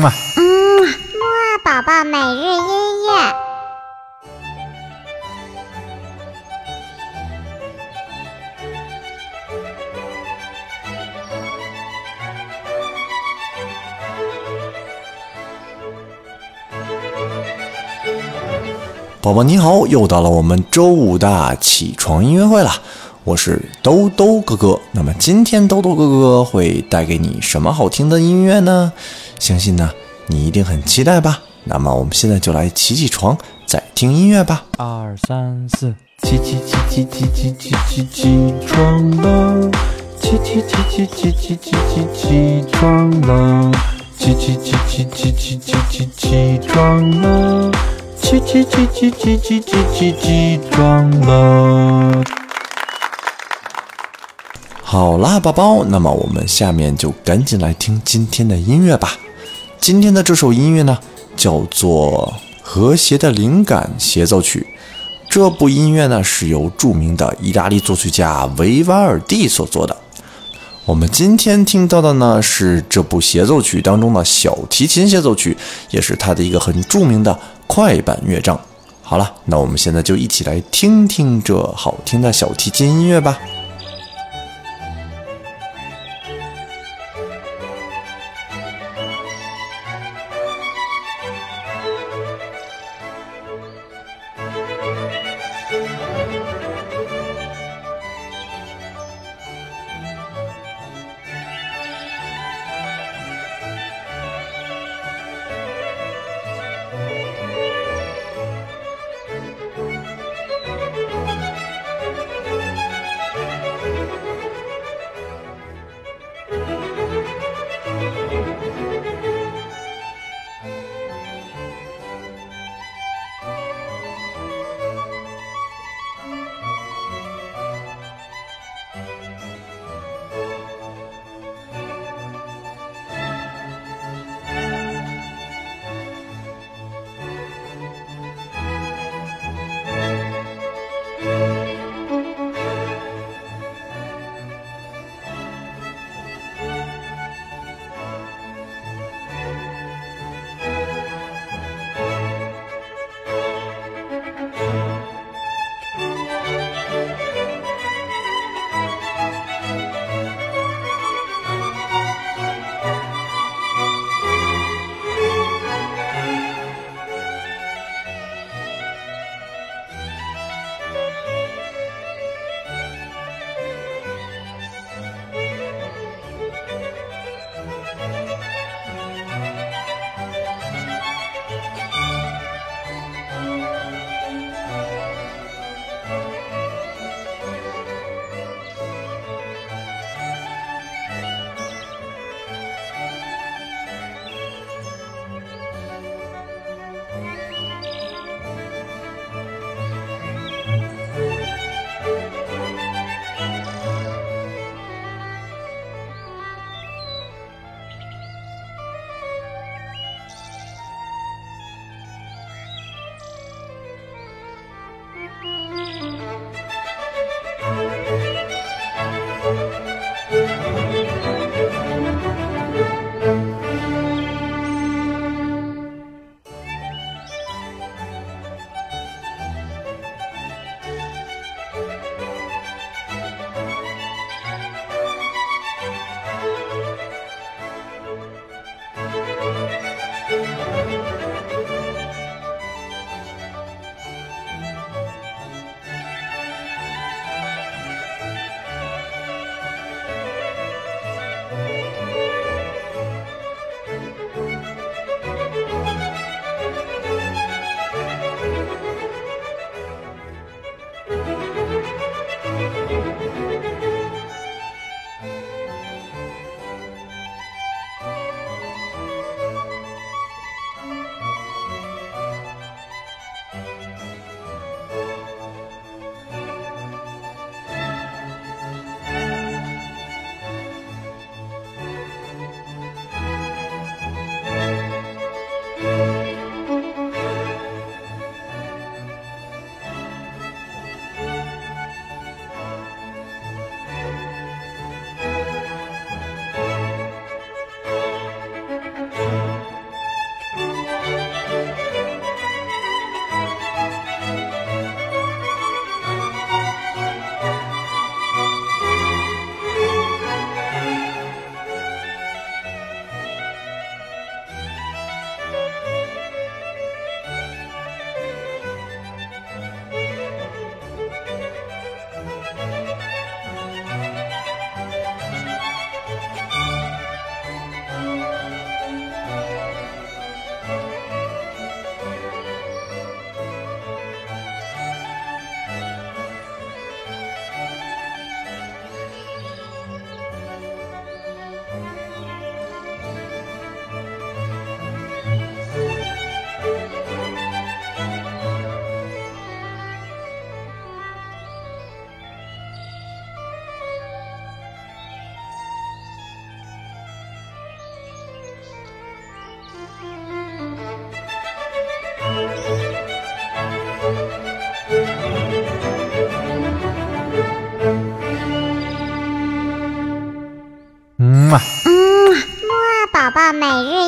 嘛。嗯，木二宝宝每日音乐。宝宝你好，又到了我们周五的起床音乐会了，我是兜兜哥哥。那么今天兜兜哥哥会带给你什么好听的音乐呢？相信呢你一定很期待吧。那么我们现在就来起起床，再听音乐吧。二三四，起起起起起起起起起床了，起起起起起起起起起床了，起起起起起起起起起床了，起起起起起起起起起床了。好啦，宝宝，那么我们下面就赶紧来听今天的音乐吧。今天的这首音乐呢，叫做《和谐的灵感协奏曲》。这部音乐呢，是由著名的意大利作曲家维瓦尔第所作的。我们今天听到的呢，是这部协奏曲当中的小提琴协奏曲，也是它的一个很著名的快板乐章。好了，那我们现在就一起来听听这好听的小提琴音乐吧。每日。